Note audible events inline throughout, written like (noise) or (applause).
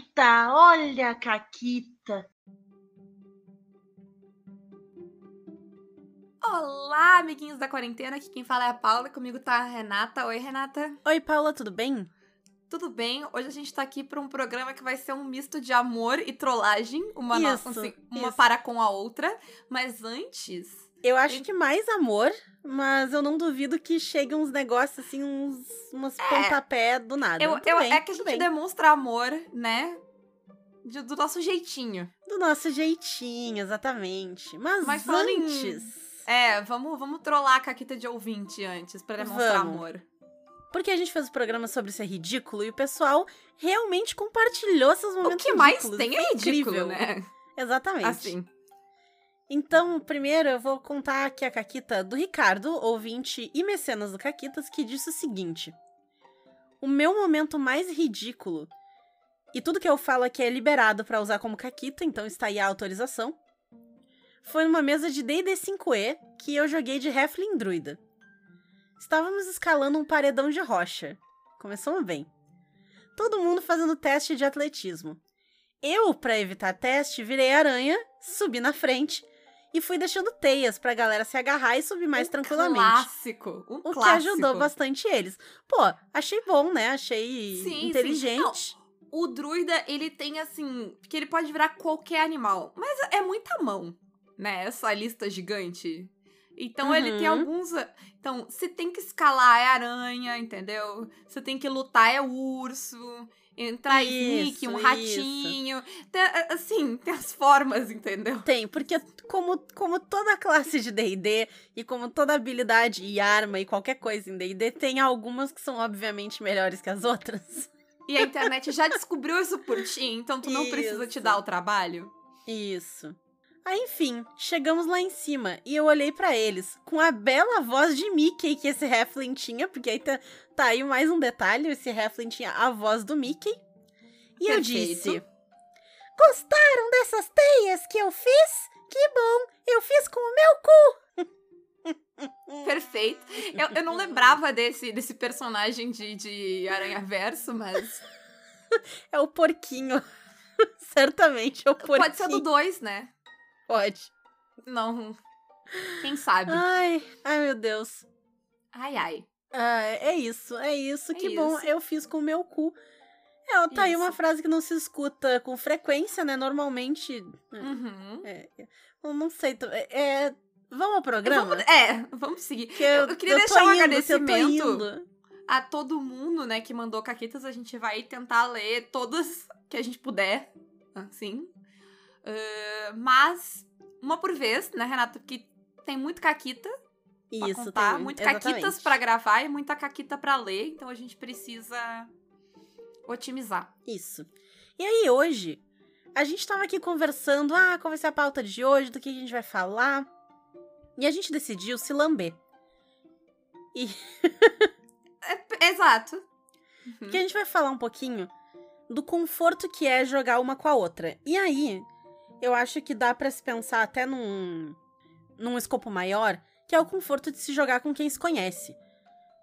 Caquita, olha a Caquita. Olá, amiguinhos da quarentena. Aqui quem fala é a Paula. Comigo tá a Renata. Oi, Renata. Oi, Paula, tudo bem? Tudo bem? Hoje a gente tá aqui para um programa que vai ser um misto de amor e trollagem, uma, isso, assim, uma para com a outra. Mas antes, Eu acho que mais amor, mas eu não duvido que chegue uns negócios assim, uns umas pontapé do nada. eu, eu- bem, é que a gente bem. demonstra amor, né? De- do nosso jeitinho. Do nosso jeitinho, exatamente. Mas, Mas falando em- antes. É, vamos, vamos trollar a Caquita de ouvinte antes pra demonstrar Vamos. amor. Porque a gente fez o programa sobre ser ridículo e o pessoal realmente compartilhou seus O momentos que mais ridículos. tem Foi é ridículo, incrível. né? Exatamente. Assim. Então, primeiro eu vou contar aqui a Caquita do Ricardo, ouvinte e mecenas do Caquitas, que disse o seguinte: O meu momento mais ridículo, e tudo que eu falo aqui é liberado pra usar como Caquita, então está aí a autorização, foi numa mesa de D&D 5e que eu joguei de Heflin Druida. Estávamos escalando um paredão de rocha. Começamos bem. Todo mundo fazendo teste de atletismo. Eu, pra evitar teste, virei aranha, subi na frente e fui deixando teias pra galera se agarrar e subir mais Um tranquilamente. Clássico. Um O que clássico. ajudou bastante eles. Pô, achei bom, né? Achei Sim, sim. inteligente. O druida, ele tem assim. Porque ele pode virar qualquer animal. Mas é muita mão, né? Essa lista gigante. Então ele tem Uhum. alguns. Então, se tem que escalar é aranha, entendeu? Se tem que lutar é urso. Entrar sneak, Isso, um isso. ratinho. Tem, assim, tem as formas, entendeu? Tem, porque como, como toda classe de D&D e como toda habilidade e arma e qualquer coisa em D&D, tem algumas que são obviamente melhores que as outras. E a internet já descobriu isso por ti, então tu não precisa te Isso. dar o trabalho. Isso. Aí, enfim, chegamos lá em cima e eu olhei pra eles com a bela voz de Mickey que esse Heflin tinha, porque aí tá, tá aí mais um detalhe, esse Heflin tinha a voz do Mickey. E eu Perfeito. disse: Gostaram dessas teias que eu fiz? Que bom, eu fiz com o meu cu. (laughs) Perfeito. Eu, eu não lembrava desse, desse personagem de, de Aranha Verso, mas. (laughs) É o porquinho. (laughs) Certamente é o porquinho. Pode ser do 2, né? Pode. Não. Quem sabe? Ai, ai meu Deus. Ai, ai. Ah, é isso, é isso. É que bom, isso. eu fiz com o meu cu. É, tá aí uma Isso. frase que não se escuta com frequência, né? Normalmente. Uhum. É, eu não sei. É, é- vamos ao programa? Vamos, é, vamos seguir. Que eu, eu queria tô deixar um indo, eu agradecimento. A todo mundo, né, que mandou caquetas, a gente vai tentar ler todas que a gente puder, assim. Ah, mas, uma por vez, né, Renata? Porque tem muito caquita pra Isso, contar, tem. muito exatamente. caquitas pra gravar e muita caquita pra ler, então a gente precisa otimizar. Isso. E aí, hoje, a gente tava aqui conversando, ah, qual vai ser a pauta de hoje, do que a gente vai falar. E a gente decidiu se lamber. (laughs) É, exato. Uhum. Que a gente vai falar um pouquinho do conforto que é jogar uma com a outra. E aí, eu acho que dá pra se pensar até num, num escopo maior, que é o conforto de se jogar com quem se conhece.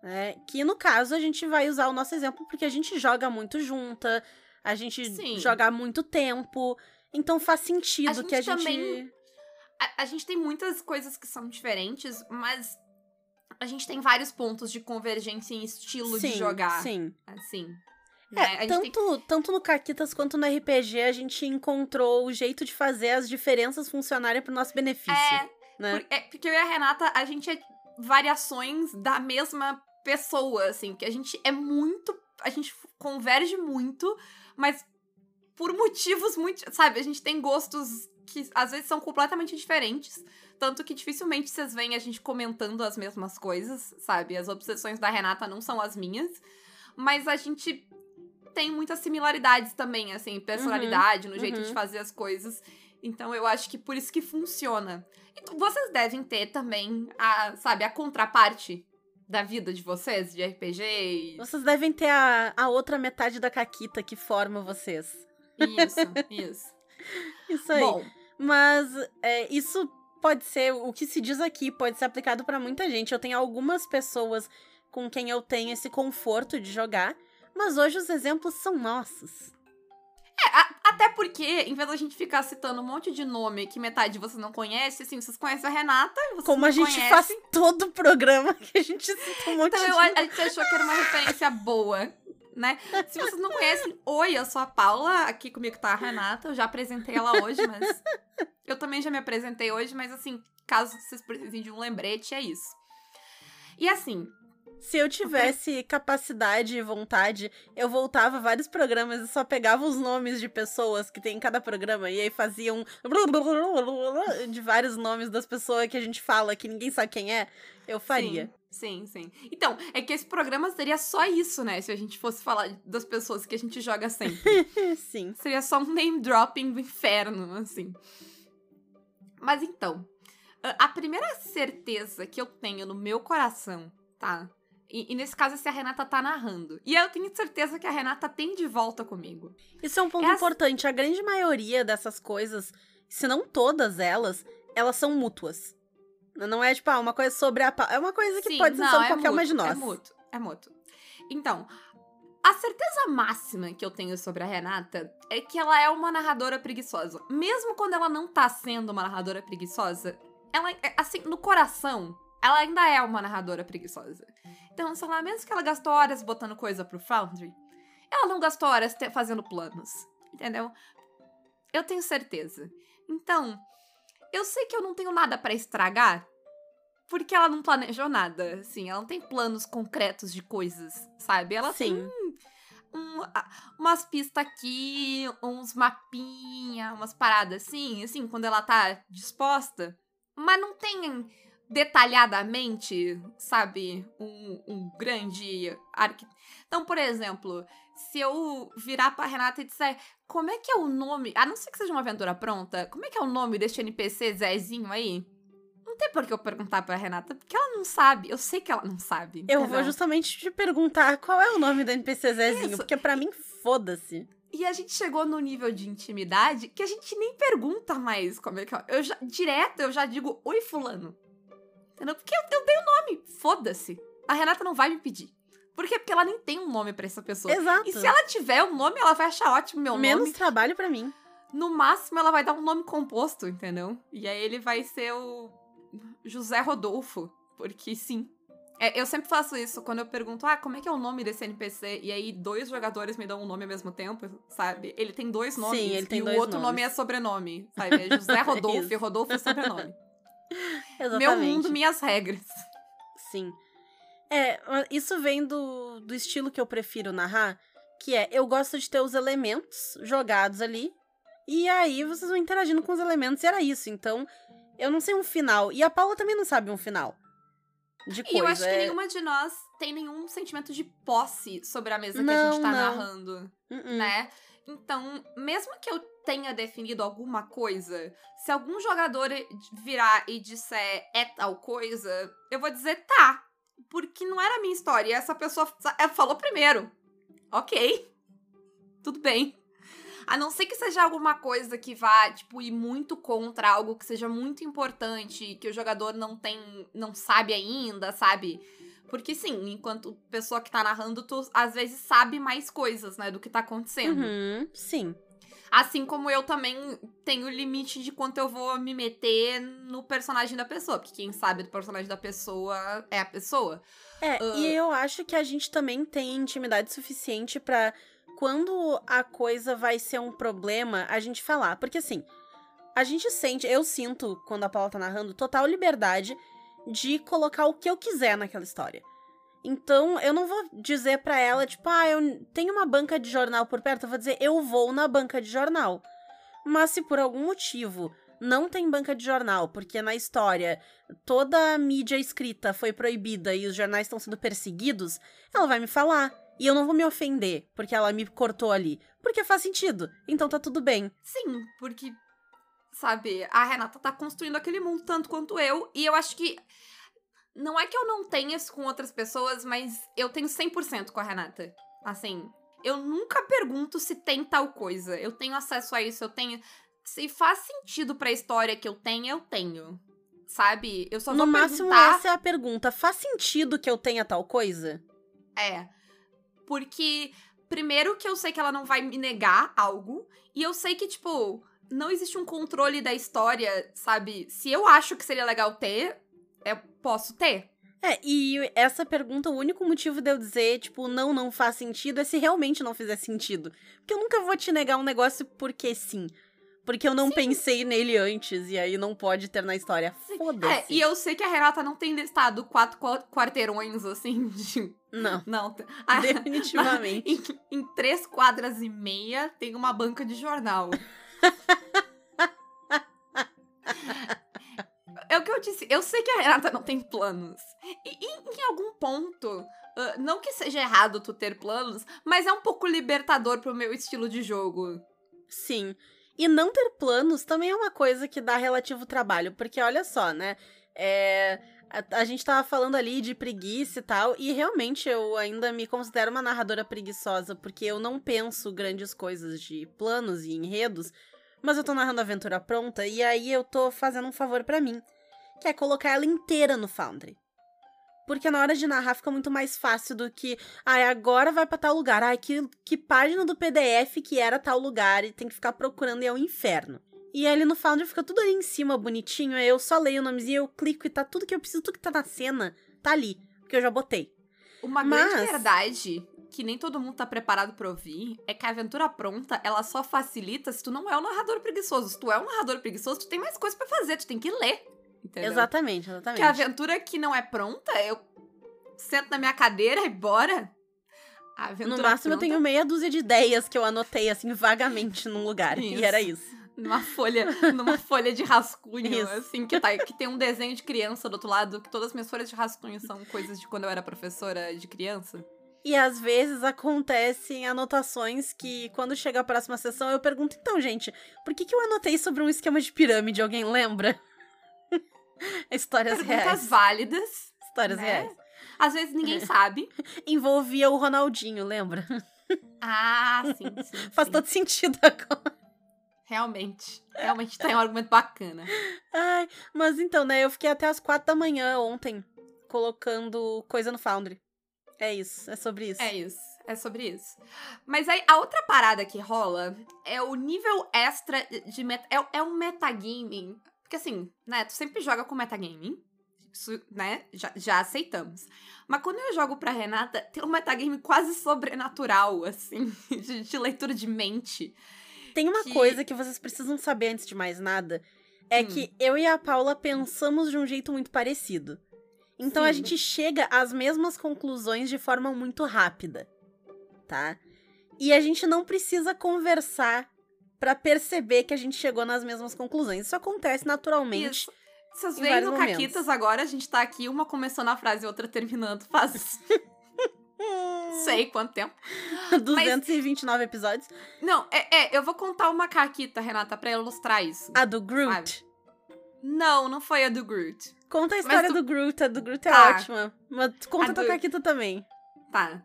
né? Que no caso a gente vai usar o nosso exemplo porque a gente joga muito junta, a gente Sim. joga há muito tempo, então faz sentido gente que a gente. também- A, a gente tem muitas coisas que são diferentes, mas a gente tem vários pontos de convergência em estilo sim, de jogar. Sim. Assim. É, né? A gente tem tanto, tanto no Caquitas quanto no RPG a gente encontrou o jeito de fazer as diferenças funcionarem pro nosso benefício. É, né? por- é, porque eu e a Renata, a gente é variações da mesma pessoa, assim, que a gente é muito. A gente converge muito, mas por motivos muito. Sabe, a gente tem gostos que às vezes são completamente diferentes. Tanto que dificilmente vocês veem a gente comentando as mesmas coisas, sabe? As obsessões da Renata não são as minhas. Mas a gente tem muitas similaridades também, assim, personalidade, no jeito uhum. de fazer as coisas. Então eu acho que por isso que funciona. E vocês devem ter também a, sabe, a contraparte da vida de vocês, de RPG e... Vocês devem ter a, a outra metade da Caquita que forma vocês. Isso, (laughs) isso. Isso aí. Bom, Mas é, isso pode ser, o que se diz aqui pode ser aplicado pra muita gente. Eu tenho algumas pessoas com quem eu tenho esse conforto de jogar, mas hoje os exemplos são nossos. Até porque, em vez da gente ficar citando um monte de nome que metade você não conhece, assim, vocês conhecem a Renata e vocês Como a gente conhecem. faz todo o programa que a gente cita um monte Então de... eu, a gente achou que era uma referência boa, né? Se vocês não conhecem, oi, eu sou a Paula, aqui comigo tá a Renata, eu já apresentei ela hoje, mas. Eu também já me apresentei hoje, mas assim, caso vocês precisem de um lembrete, é isso. E assim, Se eu tivesse capacidade e vontade, eu voltava vários programas e só pegava os nomes de pessoas que tem em cada programa e aí fazia um (laughs) de vários nomes das pessoas que a gente fala que ninguém sabe quem é, eu faria. Sim, sim. Então, é que esse programa seria só isso, né? Se a gente fosse falar das pessoas que a gente joga sempre. (laughs) Sim. Seria só um name dropping do inferno, assim. Mas então, a primeira certeza que eu tenho no meu coração, tá? E, e nesse caso, é se a Renata tá narrando. E eu tenho certeza que a Renata tem de volta comigo. Isso é um ponto É assim- importante. A grande maioria dessas coisas, se não todas elas, elas são mútuas. Não é tipo, ah, uma coisa sobre a. É uma coisa que Sim, pode ser sobre é qualquer uma mútuo, de nós. É mútuo, é mútuo. Então, a certeza máxima que eu tenho sobre a Renata é que ela é uma narradora preguiçosa. Mesmo quando ela não tá sendo uma narradora preguiçosa, ela, é- assim, no coração, ela ainda é uma narradora preguiçosa. Então, sei lá, mesmo que ela gastou horas botando coisa pro Foundry, ela não gastou horas fazendo planos, entendeu? Eu tenho certeza. Então, eu sei que eu não tenho nada pra estragar, porque ela não planejou nada, assim, ela não tem planos concretos de coisas, sabe? Ela Sim. tem um- umas pistas aqui, uns mapinha, umas paradas assim, assim, quando ela tá disposta, mas não tem detalhadamente, sabe, um, um grande arqui... Então, por exemplo, se eu virar pra Renata e disser como é que é o nome, a não ser que seja uma aventura pronta, como é que é o nome deste NPC Zezinho aí? Não tem por que eu perguntar pra Renata, porque ela não sabe. Eu sei que ela não sabe. Eu vou justamente te perguntar qual é o nome do NPC Zezinho, Isso. porque pra mim, foda-se. E a gente chegou no nível de intimidade que a gente nem pergunta mais como é que é. Eu já, direto eu já digo, oi, fulano. Entendeu? Porque eu, eu dei o nome. Foda-se. A Renata não vai me pedir. Por quê? Porque ela nem tem um nome pra essa pessoa. Exato. E se ela tiver um nome, ela vai achar ótimo meu Menos nome. trabalho pra mim. No máximo, ela vai dar um nome composto, entendeu? E aí ele vai ser o José Rodolfo. Porque sim. É, eu sempre faço isso quando eu pergunto, ah, como é que é o nome desse NPC? E aí dois jogadores me dão um nome ao mesmo tempo, sabe? Ele tem dois nomes. Sim, ele tem e o outro nomes. nome é sobrenome, sabe? É José (laughs) Rodolfo e. Rodolfo é sobrenome. (laughs) Exatamente. (laughs) Meu mundo, minhas regras. Sim. É, isso vem do, do estilo que eu prefiro narrar, que é, eu gosto de ter os elementos jogados ali, e aí vocês vão interagindo com os elementos, e era isso. Então, eu não sei um final. E a Paula também não sabe um final. De coisa. E eu acho que é- nenhuma de nós tem nenhum sentimento de posse sobre a mesa que a Não, gente tá não. narrando. Uh-uh. né? Então, mesmo que eu tenha definido alguma coisa, se algum jogador virar e disser é tal coisa, eu vou dizer tá. Porque não era a minha história. Essa pessoa ela falou primeiro. Ok. Tudo bem. A não ser que seja alguma coisa que vá, tipo, ir muito contra algo que seja muito importante, que o jogador não tem, não sabe ainda, sabe? Porque sim, enquanto pessoa que tá narrando, tu às vezes sabe mais coisas, né, do que tá acontecendo. Uhum, sim. Assim como eu também tenho limite de quanto eu vou me meter no personagem da pessoa. Porque quem sabe do personagem da pessoa é a pessoa. É, Ah. e eu acho que a gente também tem intimidade suficiente pra quando a coisa vai ser um problema, a gente falar. Porque assim, a gente sente, eu sinto, quando a Paula tá narrando, total liberdade de colocar o que eu quiser naquela história. Então, eu não vou dizer pra ela, tipo, ah, eu tenho uma banca de jornal por perto, eu vou dizer, eu vou na banca de jornal. Mas se por algum motivo não tem banca de jornal, porque na história toda a mídia escrita foi proibida e os jornais estão sendo perseguidos, ela vai me falar. E eu não vou me ofender porque ela me cortou ali. Porque faz sentido. Então tá tudo bem. Sim, porque, sabe, a Renata tá construindo aquele mundo tanto quanto eu. E eu acho que. Não é que eu não tenha isso com outras pessoas, mas eu tenho 100% com a Renata. Assim, eu nunca pergunto se tem tal coisa. Eu tenho acesso a isso, eu tenho. Se faz sentido pra história que eu tenho, eu tenho. Sabe? Eu só no vou máximo, perguntar. essa é a pergunta. Faz sentido que eu tenha tal coisa? É. Porque primeiro que eu sei que ela não vai me negar algo, e eu sei que, tipo, não existe um controle da história, sabe? Se eu acho que seria legal ter, eu posso ter. É, e essa pergunta, o único motivo de eu dizer, tipo, não, não faz sentido, é se realmente não fizer sentido. Porque eu nunca vou te negar um negócio porque sim. Porque eu não Sim. pensei nele antes, e aí não pode ter na história. É, Foda-se. e eu sei que a Renata não tem listado quatro qua- quarteirões, assim, (laughs) de... Não, Não, a- (laughs) definitivamente. (laughs) em, em três quadras e meia tem uma banca de jornal. (laughs) é o que eu disse. Eu sei que a Renata não tem planos. E, e em algum ponto, ah, não que seja errado tu ter planos, mas é um pouco libertador pro meu estilo de jogo. Sim. E não ter planos também é uma coisa que dá relativo trabalho, porque olha só, né? É, a, a gente tava falando ali de preguiça e tal, e realmente eu ainda me considero uma narradora preguiçosa, porque eu não penso grandes coisas de planos e enredos, mas eu tô narrando a aventura pronta, e aí eu tô fazendo um favor pra mim, que é colocar ela inteira no Foundry. Porque na hora de narrar fica muito mais fácil do que, ai, agora vai pra tal lugar. Ai, que, que página do PDF que era tal lugar e tem que ficar procurando e é um inferno. E ali no Foundry fica tudo ali em cima, bonitinho. Aí eu só leio o nomezinho, eu clico e tá tudo que eu preciso, tudo que tá na cena, tá ali. Porque eu já botei. Uma Mas- grande verdade que nem todo mundo tá preparado pra ouvir é que a aventura pronta, ela só facilita se tu não é um narrador preguiçoso. Se tu é um narrador preguiçoso, tu tem mais coisa pra fazer, tu tem que ler. Entendeu? Exatamente, exatamente. Que a aventura que não é pronta, eu sento na minha cadeira e bora. A aventura No máximo eu pronta, tenho meia dúzia de ideias que eu anotei, assim, vagamente num lugar. Isso. E era isso. Numa folha, numa folha de rascunho, Isso. assim, que, tá, que tem um desenho de criança do outro lado, que todas as minhas folhas de rascunho são coisas de quando eu era professora de criança. E às vezes acontecem anotações que, quando chega a próxima sessão, eu pergunto, então, gente, por que, que eu anotei sobre um esquema de pirâmide? Alguém lembra? (laughs) Histórias Perguntas reais. válidas. Histórias né? reais. Às vezes ninguém (laughs) sabe. Envolvia o Ronaldinho, lembra? Ah, sim, sim. (laughs) Faz sim. todo sentido agora. Realmente. Realmente tem um argumento bacana. Ai, mas então, né, eu fiquei até as quatro da manhã ontem colocando coisa no Foundry. É isso, é sobre isso. É isso. É sobre isso. Mas aí, a outra parada que rola é o nível extra de meta. É, é um metagaming. Porque assim, né? Tu sempre joga com metagaming. Isso, né? Já, já aceitamos. Mas quando eu jogo pra Renata, tem um metagame quase sobrenatural, assim, (laughs) de, de leitura de mente. Tem uma que- coisa que vocês precisam saber antes de mais nada. É Hum. que eu e a Paula pensamos de um jeito muito parecido. Então a Sim. gente chega às mesmas conclusões de forma muito rápida, tá? E a gente não precisa conversar pra perceber que a gente chegou nas mesmas conclusões. Isso acontece naturalmente. Isso. Vocês em veem no momentos. Caquitas agora, a gente tá aqui, uma começando a frase e outra terminando. Faz. (laughs) sei quanto tempo. (laughs) 229 episódios. Não, é, é, eu vou contar uma Caquita, Renata, pra ilustrar isso. A do Groot. Não, não foi a do Groot. Conta a história tu- do Groot. A do Groot é Tá. ótima. Mas conta A a tua do- Caquita também. Tá.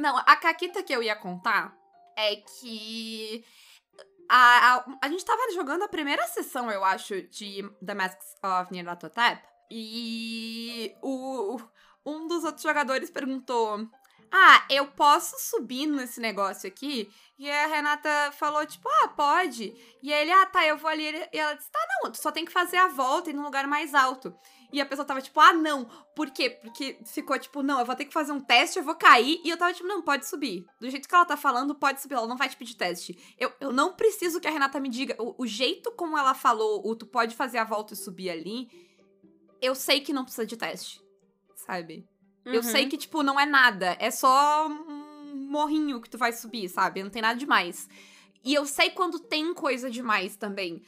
Não, a caquita que eu ia contar é que. A, a, a gente tava jogando a primeira sessão, eu acho, de The Masks of Nyarlathotep. E o, um dos outros jogadores perguntou: Ah, eu posso subir nesse negócio aqui? E a Renata falou, tipo, ah, pode. E aí ele, ah, tá, eu vou ali. E ela disse, tá, não, tu só tem que fazer a volta e ir num lugar mais alto. E a pessoa tava tipo, ah, não. Por quê? Porque ficou tipo, não, eu vou ter que fazer um teste, eu vou cair. E eu tava tipo, não, pode subir. Do jeito que ela tá falando, pode subir. Ela não vai te pedir teste. Eu, eu não preciso que a Renata me diga. O, o jeito como ela falou, o tu pode fazer a volta e subir ali, eu sei que não precisa de teste. Sabe? Eu Uhum. sei que, tipo, não é nada. É só um morrinho que tu vai subir, sabe? Não tem nada demais. E eu sei quando tem coisa demais também.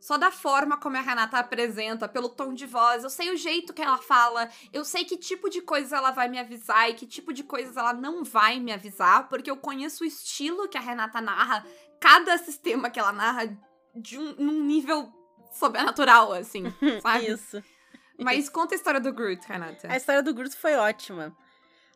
Só da forma como a Renata apresenta, pelo tom de voz, eu sei o jeito que ela fala, eu sei que tipo de coisas ela vai me avisar e que tipo de coisas ela não vai me avisar, porque eu conheço o estilo que a Renata narra, cada sistema que ela narra de um, num nível sobrenatural, assim, (laughs) sabe? Isso. Mas conta a história do Groot, Renata. A história do Groot foi ótima.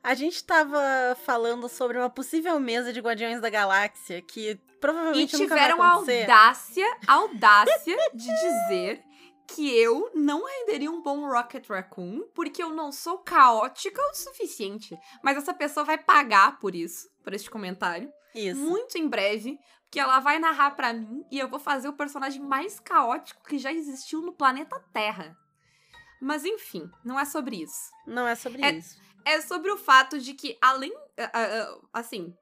A gente tava falando sobre uma possível mesa de Guardiões da Galáxia que E provavelmente vai tiveram a audácia, audácia de dizer que eu não renderia um bom Rocket Raccoon porque eu não sou caótica o suficiente. Mas essa pessoa vai pagar por isso, por este comentário. Isso. Muito em breve, que ela vai narrar pra mim e eu vou fazer o personagem mais caótico que já existiu no planeta Terra. Mas enfim, não é sobre isso. Não é sobre É- isso. É sobre o fato de que, além. Assim,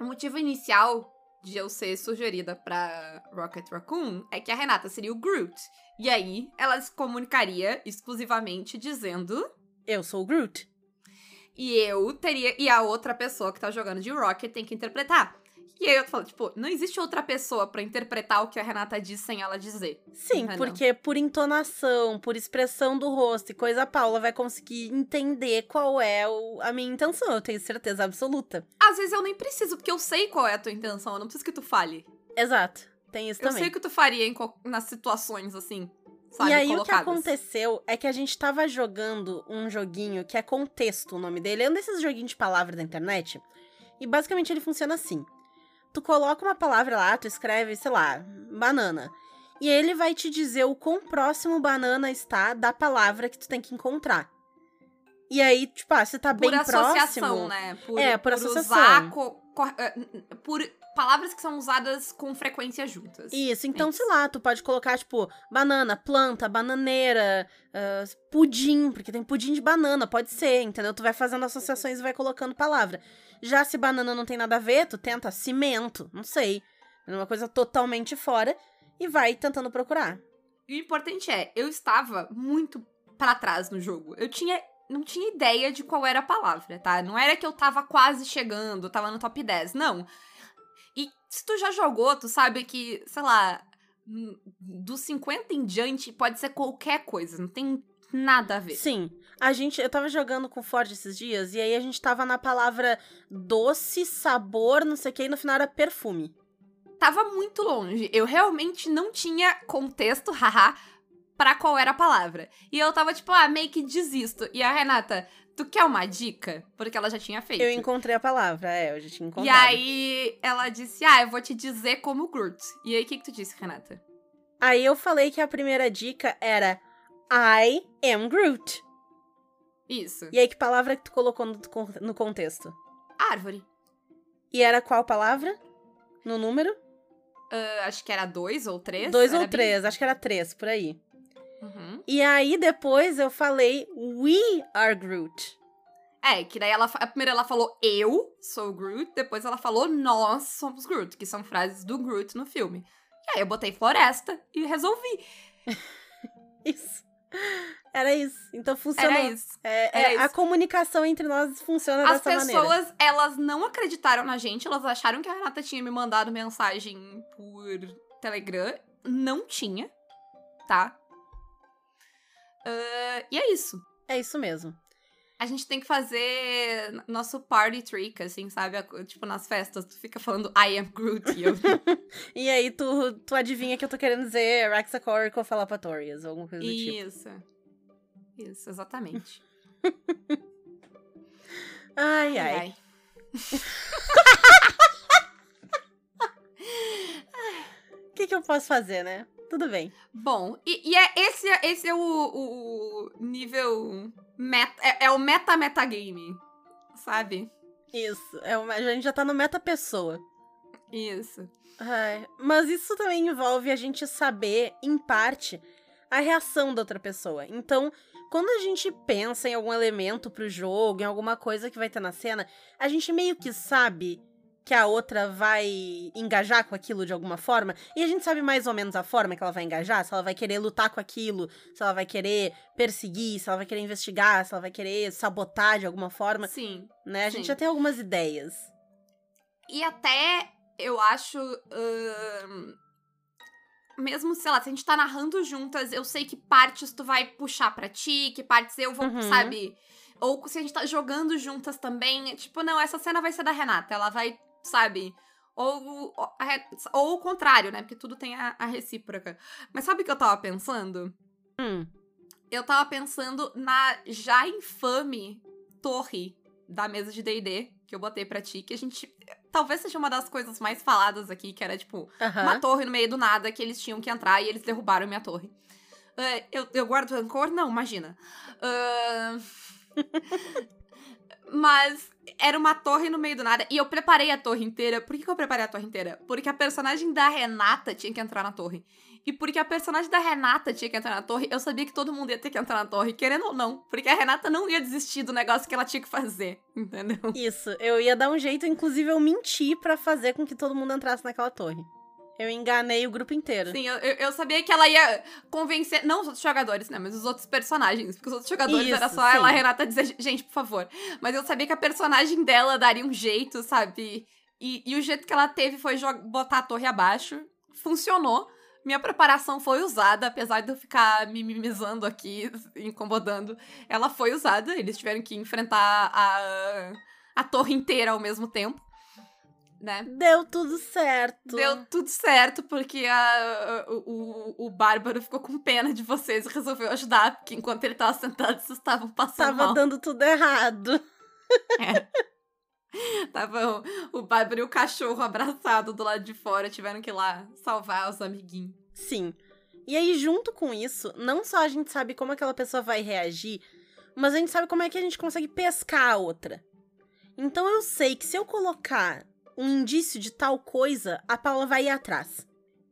o motivo inicial de eu ser sugerida pra Rocket Raccoon é que a Renata seria o Groot. E aí, ela se comunicaria exclusivamente dizendo. Eu sou o Groot. E eu teria. E a outra pessoa que tá jogando de Rocket tem que interpretar. E aí eu falo, tipo, não existe outra pessoa pra interpretar o que a Renata diz sem ela dizer. Sim, Entendeu? porque por entonação, por expressão do rosto e coisa, a Paula vai conseguir entender qual é o- a minha intenção. Eu tenho certeza absoluta. Às vezes eu nem preciso, porque eu sei qual é a tua intenção, eu não preciso que tu fale. Exato. Tem isso Eu também. sei o que tu faria em nas situações, assim, sabe, e aí o que colocadas. aconteceu é que a gente tava jogando um joguinho que é Contexto o nome dele. É um desses joguinhos de palavra da internet. E basicamente ele funciona assim. Tu coloca uma palavra lá, tu escreve, sei lá, banana. E ele vai te dizer o quão próximo banana está da palavra que tu tem que encontrar. E aí, tipo, ah, se tá bem por associação, próximo. né? Por, É, por usar associação. co- eh, por palavras que são usadas com frequência juntas. Isso, então, Isso. sei lá, tu pode colocar, tipo, banana, planta, bananeira, ah, pudim, porque tem pudim de banana, pode ser, entendeu? Tu vai fazendo associações e vai colocando palavra. Já se banana não tem nada a ver, tu tenta cimento, não sei. É uma coisa totalmente fora e vai tentando procurar. E o importante é, eu estava muito pra trás no jogo. Eu tinha não tinha ideia de qual era a palavra, tá? Não era que eu tava quase chegando, tava no top 10, não. Se tu já jogou, tu sabe que, sei lá, hum, dos 50 em diante pode ser qualquer coisa, não tem nada a ver. Sim. A gente, eu tava jogando com o Ford esses dias e aí a gente tava na palavra doce, sabor, não sei o que, e no final era perfume. tava muito longe. Eu realmente não tinha contexto, (laughs) haha, pra qual era a palavra. E eu tava tipo, ah, meio que desisto. E a Renata, tu quer uma dica? Porque ela já tinha feito. Eu encontrei a palavra, é, eu já tinha E encontrado. aí ela disse, ah, eu vou te dizer como Groot. E aí, o que, que tu disse, Renata? Aí eu falei que a primeira dica era I am Groot. Isso. E aí, que palavra que tu colocou no, no contexto? Árvore. E era qual palavra? No número? Ah, acho que era dois ou três. Dois ou três, acho que era três, por aí. E aí, depois eu falei We are Groot. É, que daí ela, primeiro ela falou eu sou Groot, depois ela falou nós somos Groot, que são frases do Groot no filme. E aí eu botei floresta e resolvi. (laughs) Isso. Era isso. Então funcionou. Era isso. É, Era é, A isso. comunicação entre nós funciona As dessa maneira. pessoas, elas não acreditaram na gente, elas acharam que a Renata tinha me mandado mensagem por Telegram. Não tinha, tá? Ah, e é isso. É isso mesmo. A gente tem que fazer nosso party trick, assim, sabe? Tipo, nas festas, tu fica falando I am Groot e eu... (laughs) E aí, tu, tu adivinha que eu tô querendo dizer Raxacorical Falapatorias, ou alguma coisa do tipo. Isso. Isso, exatamente. (laughs) Ai, ai. (laughs) O que, que eu posso fazer, né? Tudo bem. Bom, e, e é, esse, é- esse é o, o nível. Meta, é, é o meta-metagame. Sabe? Isso. É uma, a gente já tá no meta pessoa. Isso. Ai, mas isso também envolve a gente saber, em parte, a reação da outra pessoa. Então, quando a gente pensa em algum elemento pro jogo, em alguma coisa que vai ter na cena, a gente meio que sabe que a outra vai engajar com aquilo de alguma forma, e a gente sabe mais ou menos a forma que ela vai engajar, se ela vai querer lutar com aquilo, se ela vai querer perseguir, se ela vai querer investigar, se ela vai querer sabotar de alguma forma, Sim. né? A gente Sim. já tem algumas ideias. E até eu acho. ahn, mesmo, sei lá, se a gente tá narrando juntas, eu sei que partes tu vai puxar pra ti, que partes eu vou, Uhum. sabe? Ou se a gente tá jogando juntas também, tipo, não, essa cena vai ser da Renata, ela vai, sabe? Ou, ou, ou o contrário, né? Porque tudo tem a, a recíproca. Mas sabe o que eu tava pensando? Hum, Eu tava pensando na já infame torre da mesa de D&D que eu botei pra ti, que a gente... Talvez seja uma das coisas mais faladas aqui, que era, tipo, aham. uma torre no meio do nada que eles tinham que entrar e eles derrubaram minha torre. Ah, eu, eu guardo rancor? Não, imagina. Ah, (laughs) Mas era uma torre no meio do nada. E eu preparei a torre inteira. Por que, que eu preparei a torre inteira? Porque a personagem da Renata tinha que entrar na torre. E porque a personagem da Renata tinha que entrar na torre, eu sabia que todo mundo ia ter que entrar na torre, querendo ou não. Porque a Renata não ia desistir do negócio que ela tinha que fazer, (laughs) entendeu? Isso, eu ia dar um jeito, inclusive eu menti pra fazer com que todo mundo entrasse naquela torre. Eu enganei o grupo inteiro. Sim, eu, eu sabia que ela ia convencer, não os outros jogadores, né, mas os outros personagens. Porque os outros jogadores Isso, era só ela, a sim. Renata, dizer, gente, por favor. Mas eu sabia que a personagem dela daria um jeito, sabe? E, e o jeito que ela teve foi botar a torre abaixo. Funcionou. Minha preparação foi usada, apesar de eu ficar me mimizando aqui, (laughs) incomodando. Ela foi usada, eles tiveram que enfrentar a, a torre inteira ao mesmo tempo, né? Deu tudo certo. Deu tudo certo, porque a, o, o, o Bárbaro ficou com pena de vocês e resolveu ajudar, porque enquanto ele tava sentado, vocês estavam passando Tava mal. dando tudo errado. (laughs) Tava o, o Bárbaro e o cachorro abraçado do lado de fora, tiveram que ir lá salvar os amiguinhos. Sim. E aí, junto com isso, não só a gente sabe como aquela pessoa vai reagir, mas a gente sabe como é que a gente consegue pescar a outra. Então eu sei que se eu colocar um indício de tal coisa, a Paula vai ir atrás.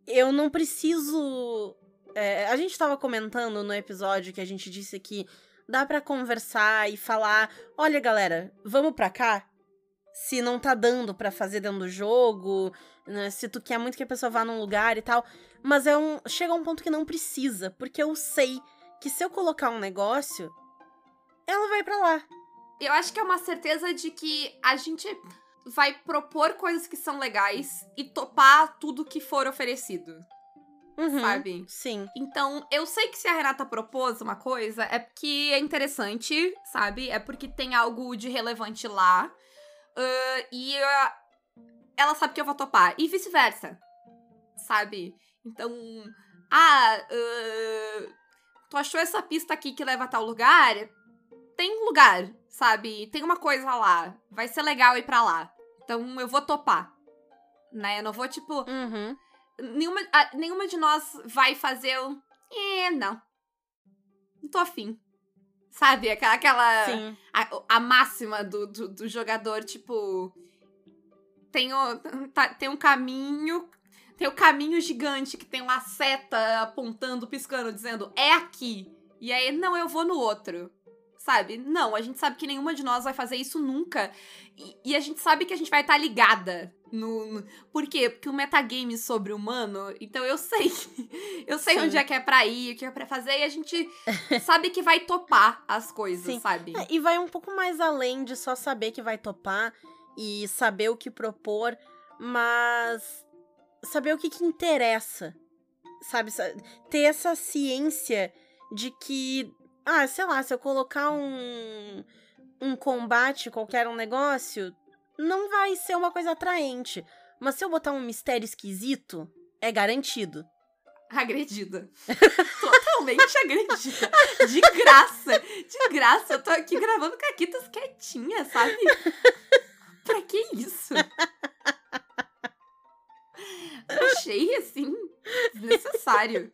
Eu não preciso. é, a gente tava comentando no episódio que a gente disse que dá pra conversar e falar: olha, galera, vamos pra cá? Se não tá dando pra fazer dentro do jogo, né, se tu quer muito que a pessoa vá num lugar e tal. Mas é um. Chega um ponto que não precisa, porque eu sei que se eu colocar um negócio, ela vai pra lá. Eu acho que é uma certeza de que a gente vai propor coisas que são legais e topar tudo que for oferecido, Uhum, sabe? Sim. Então, eu sei que se a Renata propôs uma coisa, é porque é interessante, sabe? É porque tem algo de relevante lá. Ah, e ah, ela sabe que eu vou topar. E vice-versa, sabe? Então, ah, ah, tu achou essa pista aqui que leva a tal lugar? Tem um lugar, sabe? Tem uma coisa lá. Vai ser legal ir pra lá. Então, eu vou topar. Né? Eu não vou, tipo, Uhum. nenhuma, a- nenhuma de nós vai fazer um. É, não. Não tô afim. Sabe? Aquela. aquela Sim. a, a máxima do, do, do jogador, tipo. Tem, o, tá- tem um caminho. Tem o caminho gigante que tem uma seta apontando, piscando, dizendo é aqui. E aí, não, eu vou no outro. Sabe? Não, a gente sabe que nenhuma de nós vai fazer isso nunca. E, e a gente sabe que a gente vai estar ligada no, no- Por quê? Porque o metagame sobre humano, então eu sei. (laughs) Eu sei Sim. onde é que é pra ir, o que é pra fazer, e a gente (laughs) sabe que vai topar as coisas, Sim. sabe? É, e vai um pouco mais além de só saber que vai topar e saber o que propor, mas saber o que, que interessa. Sabe? Sa- Ter essa ciência de que, ah, sei lá, se eu colocar um, um combate, qualquer um negócio, não vai ser uma coisa atraente. Mas se eu botar um mistério esquisito, é garantido. Agredida. (laughs) Totalmente agredida. De graça. De graça. Eu tô aqui gravando caquitas quietinha, sabe? Pra que isso? Achei, assim, desnecessário.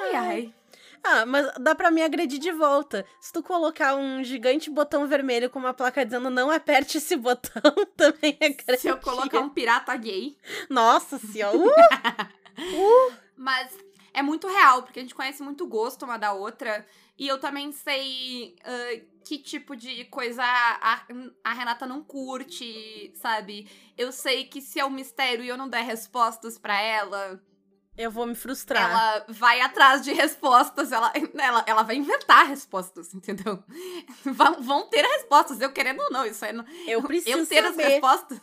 Ai, ai. Ah, mas dá pra me agredir de volta. Se tu colocar um gigante botão vermelho com uma placa dizendo não aperte esse botão, (laughs) também é Se eu colocar um pirata gay. Nossa senhora! (laughs) Uh! Mas é muito real, porque a gente conhece muito gosto uma da outra. E eu também sei ah, que tipo de coisa a, a Renata não curte, sabe? Eu sei que se é um mistério e eu não der respostas pra ela, Eu vou me frustrar. ela vai atrás de respostas. Ela, ela, ela vai inventar respostas, entendeu? (laughs) Vão, vão ter respostas, eu querendo ou não. Isso é. (laughs) Eu preciso eu ter as saber. respostas.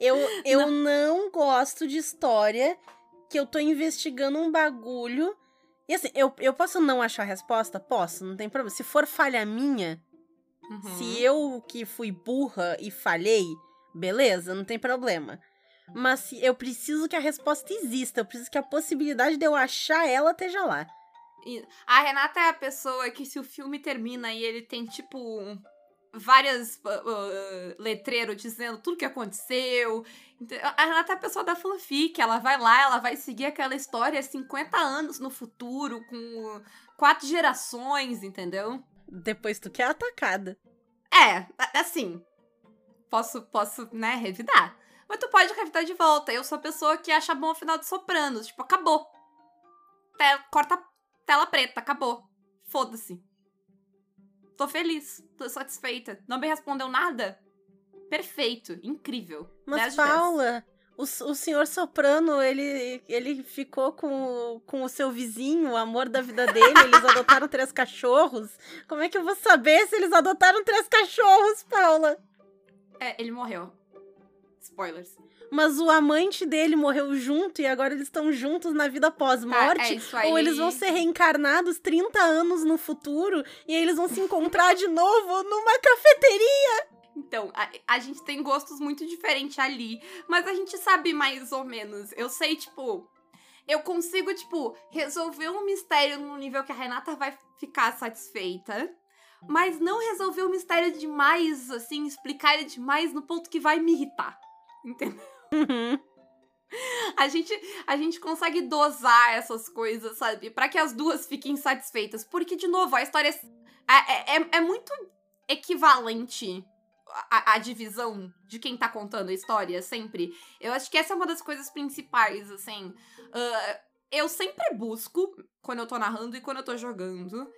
Eu, eu não. gosto de história que eu tô investigando um bagulho. E assim, eu, eu posso não achar a resposta? Posso, não tem problema. Se for falha minha, Uhum. se eu que fui burra e falhei, beleza, não tem problema. Mas se eu preciso que a resposta exista, eu preciso que a possibilidade de eu achar ela esteja lá. A Renata é a pessoa que, se o filme termina e ele tem, tipo, várias uh, uh, letreiros dizendo tudo que aconteceu. A Renata é a pessoa da fanfic, ela vai lá, ela vai seguir aquela história 50 anos no futuro, com quatro gerações, entendeu? Depois tu quer atacada. É, assim, posso, posso, né, revidar. Mas tu pode revidar de volta. Eu sou a pessoa que acha bom o final de Sopranos. Tipo, acabou. Te corta tela preta, acabou. Foda-se. Tô feliz, tô satisfeita. Não me respondeu nada? Perfeito, incrível. Mas, Paula, o, o senhor Soprano, ele, ele ficou com, com o seu vizinho, o amor da vida dele. Eles (laughs) adotaram três cachorros. Como é que eu vou saber se eles adotaram três cachorros, Paula? É, ele morreu. Spoilers. Mas o amante dele morreu junto e agora eles estão juntos na vida pós-morte. Tá, é ou eles vão ser reencarnados 30 anos no futuro e aí eles vão se encontrar de novo numa cafeteria. Então, a, a, gente tem gostos muito diferentes ali, mas a gente sabe mais ou menos. Eu sei, tipo, eu consigo, tipo, resolver um mistério no nível que a Renata vai ficar satisfeita. Mas não resolver o mistério demais, assim, explicar ele demais no ponto que vai me irritar. Entendeu? (laughs) Uhum. A gente, a gente consegue dosar essas coisas, sabe? para que as duas fiquem satisfeitas. Porque, de novo, a história é, é, é, é muito equivalente a, a, divisão de quem tá contando a história, sempre. Eu acho que essa é uma das coisas principais, assim. Uh, eu sempre busco, quando eu tô narrando e quando eu tô jogando,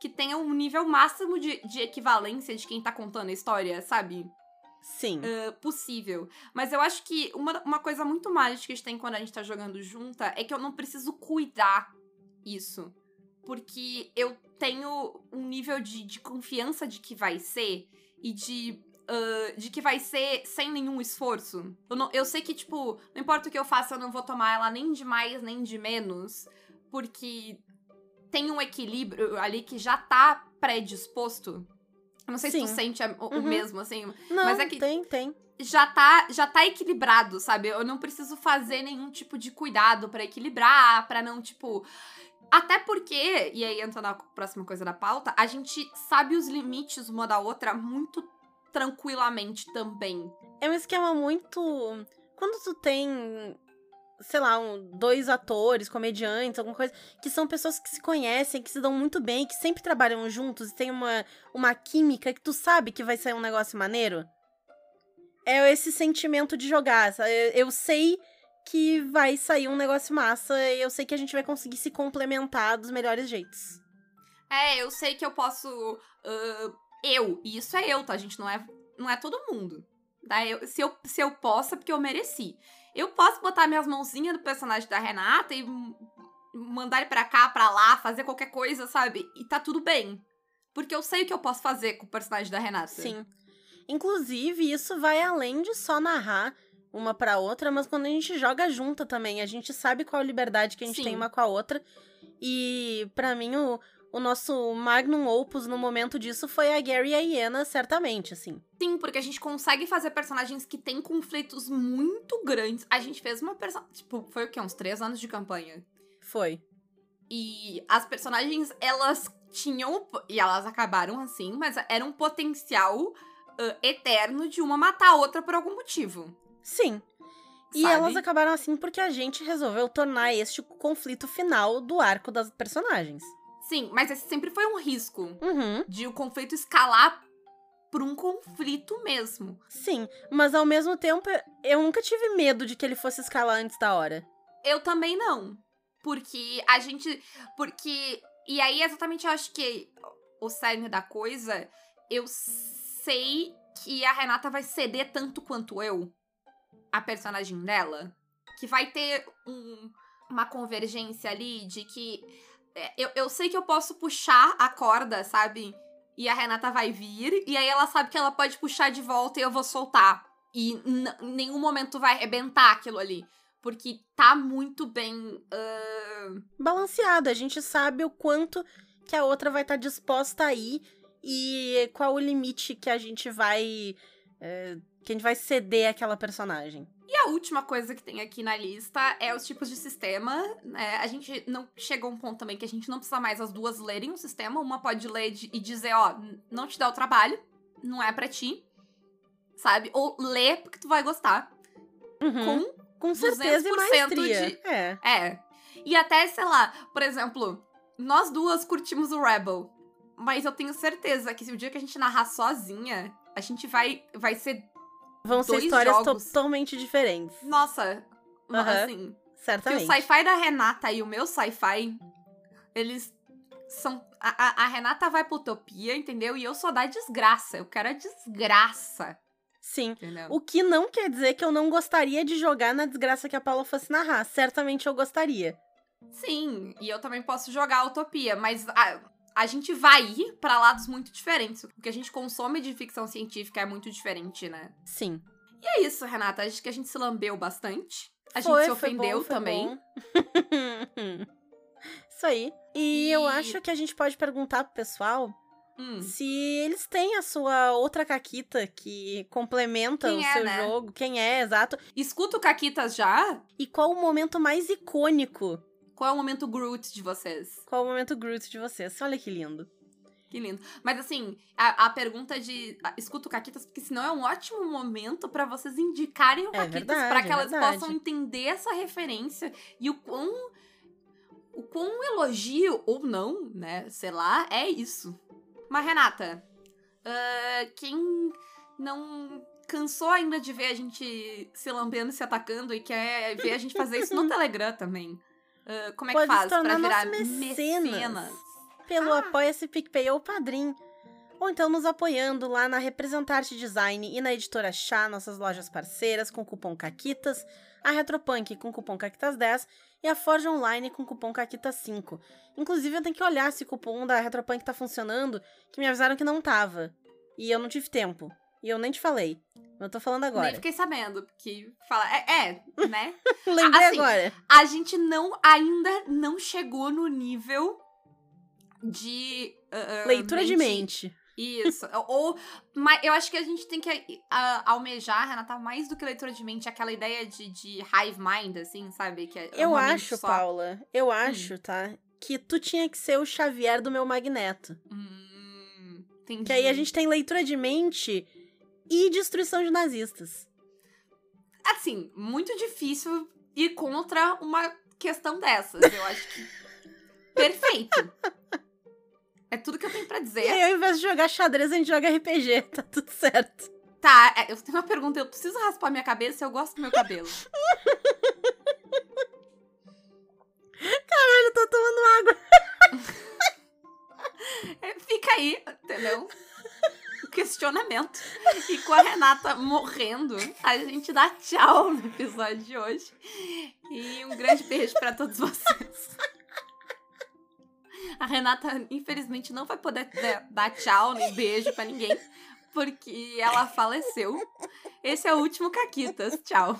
que tenha um nível máximo de, de equivalência de quem tá contando a história, sabe? Sim. Uh, possível. Mas eu acho que uma, uma coisa muito mágica que a gente tem quando a gente tá jogando junta é que eu não preciso cuidar isso. Porque eu tenho um nível de, de confiança de que vai ser e de. Uh, de que vai ser sem nenhum esforço. Eu, não, eu sei que, tipo, não importa o que eu faça, eu não vou tomar ela nem de mais nem de menos. Porque tem um equilíbrio ali que já tá predisposto não sei Sim. se tu sente o, uhum. mesmo, assim. Não, mas é que tem, tem. Já tá, já tá equilibrado, sabe? Eu não preciso fazer nenhum tipo de cuidado para equilibrar, para não, tipo. Até porque, e aí entra na próxima coisa da pauta, a gente sabe os limites uma da outra muito tranquilamente também. É um esquema muito. Quando tu tem sei lá, um, dois atores, comediantes, alguma coisa, que são pessoas que se conhecem, que se dão muito bem, que sempre trabalham juntos e tem uma, uma química que tu sabe que vai sair um negócio maneiro. É esse sentimento de jogar. Eu, eu sei que vai sair um negócio massa e eu sei que a gente vai conseguir se complementar dos melhores jeitos. É, eu sei que eu posso. Uh, eu, e isso é eu, tá? A gente não é, não é todo mundo. Tá? Eu, se, eu, se eu posso, é porque eu mereci. Eu posso botar minhas mãozinhas no personagem da Renata e mandar ele pra cá, pra lá, fazer qualquer coisa, sabe? E tá tudo bem. Porque eu sei o que eu posso fazer com o personagem da Renata. Sim. Inclusive, isso vai além de só narrar uma pra outra, mas quando a gente joga junta também, a gente sabe qual liberdade que a gente Sim. tem uma com a outra. E para mim, o, o nosso magnum opus no momento disso foi a Gary e a Iena, certamente, assim. Sim, porque a gente consegue fazer personagens que têm conflitos muito grandes. A gente fez uma personagem. Tipo, foi o quê? Uns três anos de campanha. Foi. E as personagens, elas tinham. E elas acabaram assim, mas era um potencial uh, eterno de uma matar a outra por algum motivo. Sim. E elas acabaram assim porque a gente resolveu tornar este o conflito final do arco das personagens. Sim, mas esse sempre foi um risco uhum. de o conflito escalar por um conflito mesmo. Sim, mas ao mesmo tempo eu nunca tive medo de que ele fosse escalar antes da hora. Eu também não. Porque a gente. Porque. E aí, exatamente, eu acho que o cerne da coisa, eu sei que a Renata vai ceder tanto quanto eu, a personagem dela, que vai ter um, uma convergência ali de que é, eu, eu sei que eu posso puxar a corda, sabe? E a Renata vai vir, e aí ela sabe que ela pode puxar de volta e eu vou soltar. E em nenhum momento vai arrebentar aquilo ali. Porque tá muito bem. Uh... Balanceado. A gente sabe o quanto que a outra vai estar tá disposta a ir e qual o limite que a gente vai. Uh, que a gente vai ceder àquela personagem. E a última coisa que tem aqui na lista é os tipos de sistema. Né? A gente não chegou a um ponto também que a gente não precisa mais as duas lerem o sistema. Uma pode ler e dizer, ó, não te dá o trabalho. não é pra ti, sabe? Ou lê porque tu vai gostar. Uhum. Com Com certeza e 200% maestria. de- É. É. E até, sei lá, por exemplo, nós duas curtimos o Rebel. Mas eu tenho certeza que se o dia que a gente narrar sozinha, a gente vai, vai ser. Vão ser histórias jogos. totalmente diferentes. Nossa! Aham, Assim. Que o Certamente. sci-fi da Renata e o meu sci-fi, eles são. A, a- a Renata vai pra utopia, entendeu? E eu sou da desgraça. Eu quero a desgraça. Sim. Entendeu? O que não quer dizer que eu não gostaria de jogar na desgraça que a Paula fosse narrar. Certamente eu gostaria. Sim, e eu também posso jogar a utopia, mas a, a gente vai ir pra lados muito diferentes. O que a gente consome de ficção científica é muito diferente, né? Sim. E é isso, Renata. Acho que a gente se lambeu bastante. A Foi, gente se ofendeu bom, também. (laughs) Isso aí. E, E- eu acho que a gente pode perguntar pro pessoal Hum. se eles têm a sua outra caquita que complementa Quem o é, seu né? jogo. Quem é, exato. Escuta o Caquitas já? E qual o momento mais icônico? Qual é o momento Groot de vocês? Qual o momento Groot de vocês? Olha que lindo. Que lindo. Mas assim, a, a pergunta de ah, escuta o Caquitas, porque senão é um ótimo momento pra vocês indicarem o É Caquitas pra é que elas verdade. possam entender essa referência e o quão o quão elogio ou não, né, sei lá, é isso. Mas Renata, ah, quem não cansou ainda de ver a gente se lambendo e se atacando e quer ver a gente fazer isso no (laughs) Telegram também. Ah, como é Pode que faz tornar virar mecenas. mecenas? Pelo Ah. Apoia-se PicPay ou Padrim. Ou então nos apoiando lá na Representarte Design e na Editora Chá, nossas lojas parceiras, com o cupom CAQUITAS, a Retropunk com o cupom CAQUITAS10 e a Forge Online com cupom CAQUITAS5. Inclusive, eu tenho que olhar se o cupom da Retropunk tá funcionando, que me avisaram que não tava. E eu não tive tempo. E eu nem te falei. Eu tô falando Nem agora. fiquei sabendo, porque fala. É, é (laughs) né? Lembrei assim, agora. A gente não ainda não chegou no nível de. ah, Leitura de mente. Isso. (laughs) Ou. Mas eu acho que a gente tem que ah, almejar, Renata, mais do que leitura de mente, aquela ideia de, de hive mind, assim, sabe? Que é Eu mente acho, só. Paula, eu acho, tá? Que tu tinha que ser o Xavier do meu magneto. Hum, entendi. Que aí a gente tem leitura de mente e destruição de nazistas. Assim, muito difícil ir contra uma questão dessas. Eu acho que. (laughs) Perfeito. É tudo que eu tenho pra dizer. E aí, ao invés de jogar xadrez, a gente joga RPG. (laughs) Tá tudo certo. Tá, é, eu tenho uma pergunta. Eu preciso raspar minha cabeça eu gosto do meu cabelo. (laughs) Eu tô tomando água. É, Fica aí, entendeu? Questionamento. E com a Renata morrendo, a gente dá tchau no episódio de hoje. E um grande beijo pra todos vocês. A Renata, infelizmente, não vai poder né, dar tchau nem beijo pra ninguém, porque ela faleceu. Esse é o último Caquitas. Tchau.